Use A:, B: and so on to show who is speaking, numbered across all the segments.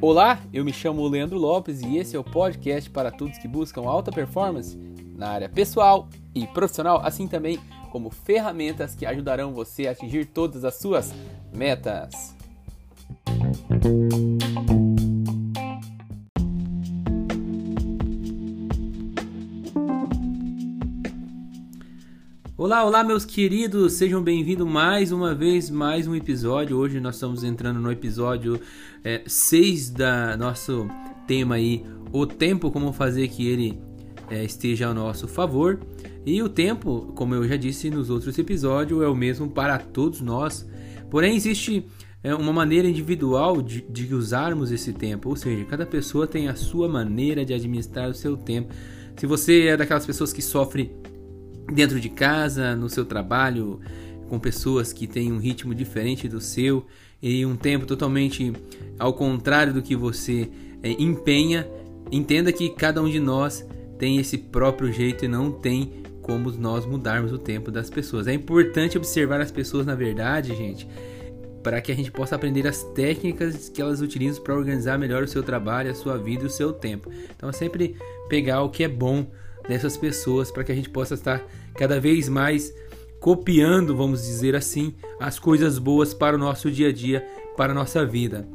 A: Olá, eu me chamo Leandro Lopes e esse é o podcast para todos que buscam alta performance na área pessoal e profissional, assim também como ferramentas que ajudarão você a atingir todas as suas metas. Olá, olá, meus queridos, sejam bem-vindos mais uma vez, mais um episódio. Hoje nós estamos entrando no episódio 6 é, da nosso tema aí, o tempo, como fazer que ele é, esteja ao nosso favor. E o tempo, como eu já disse nos outros episódios, é o mesmo para todos nós. Porém, existe é, uma maneira individual de, de usarmos esse tempo, ou seja, cada pessoa tem a sua maneira de administrar o seu tempo. Se você é daquelas pessoas que sofre dentro de casa, no seu trabalho, com pessoas que têm um ritmo diferente do seu e um tempo totalmente ao contrário do que você é, empenha, entenda que cada um de nós tem esse próprio jeito e não tem como nós mudarmos o tempo das pessoas. É importante observar as pessoas, na verdade, gente, para que a gente possa aprender as técnicas que elas utilizam para organizar melhor o seu trabalho, a sua vida e o seu tempo. Então, é sempre pegar o que é bom dessas pessoas para que a gente possa estar cada vez mais copiando, vamos dizer assim, as coisas boas para o nosso dia a dia, para a nossa vida.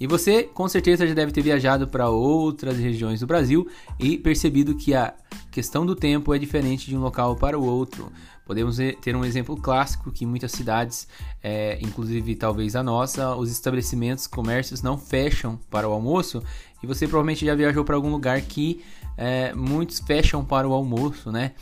A: E você com certeza já deve ter viajado para outras regiões do Brasil e percebido que a questão do tempo é diferente de um local para o outro. Podemos ter um exemplo clássico que muitas cidades, é, inclusive talvez a nossa, os estabelecimentos, comércios não fecham para o almoço e você provavelmente já viajou para algum lugar que é, muitos fecham para o almoço, né?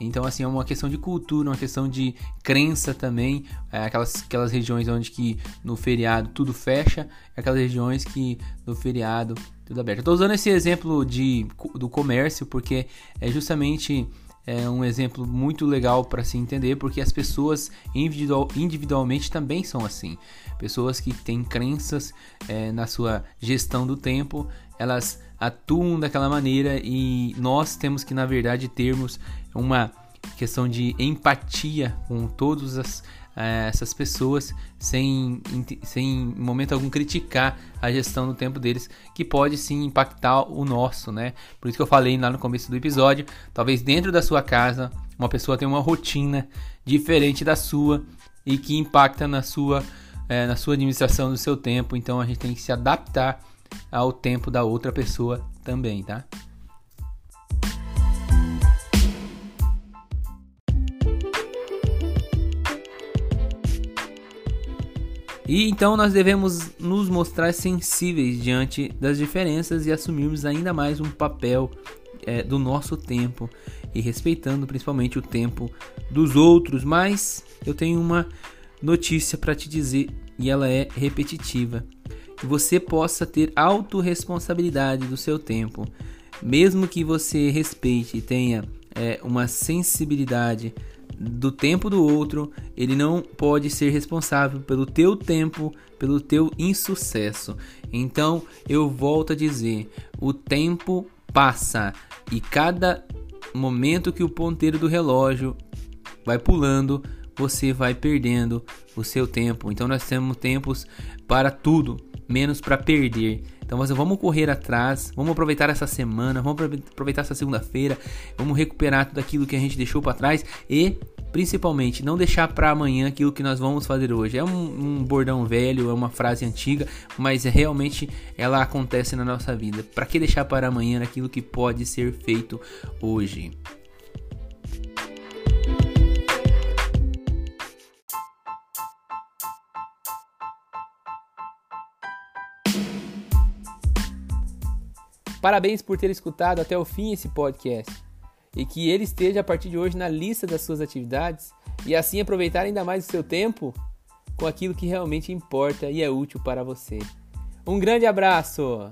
A: Então, assim, é uma questão de cultura, uma questão de crença também. É aquelas, aquelas regiões onde que no feriado tudo fecha, aquelas regiões que no feriado tudo aberto. Tô usando esse exemplo de, do comércio porque é justamente é um exemplo muito legal para se entender, porque as pessoas individual, individualmente também são assim. Pessoas que têm crenças é, na sua gestão do tempo, elas atuam daquela maneira e nós temos que, na verdade, termos uma questão de empatia com todas as, eh, essas pessoas sem, sem em momento algum criticar a gestão do tempo deles, que pode sim impactar o nosso, né? Por isso que eu falei lá no começo do episódio, talvez dentro da sua casa uma pessoa tenha uma rotina diferente da sua e que impacta na sua, é, na sua administração do seu tempo, então a gente tem que se adaptar ao tempo da outra pessoa também, tá? E então nós devemos nos mostrar sensíveis diante das diferenças e assumirmos ainda mais um papel é, do nosso tempo e respeitando principalmente o tempo dos outros. Mas eu tenho uma notícia para te dizer e ela é repetitiva. Que você possa ter autorresponsabilidade do seu tempo, mesmo que você respeite e tenha é, uma sensibilidade do tempo do outro, ele não pode ser responsável pelo teu tempo, pelo teu insucesso. Então, eu volto a dizer, o tempo passa e cada momento que o ponteiro do relógio vai pulando, você vai perdendo o seu tempo. Então nós temos tempos para tudo, menos para perder. Então vamos correr atrás, vamos aproveitar essa semana, vamos aproveitar essa segunda-feira, vamos recuperar tudo aquilo que a gente deixou para trás e principalmente não deixar para amanhã aquilo que nós vamos fazer hoje. É um, um, bordão velho, é uma frase antiga, mas é realmente ela acontece na nossa vida. Para que deixar para amanhã aquilo que pode ser feito hoje? Parabéns por ter escutado até o fim esse podcast e que ele esteja a partir de hoje na lista das suas atividades e assim aproveitar ainda mais o seu tempo com aquilo que realmente importa e é útil para você. Um grande abraço!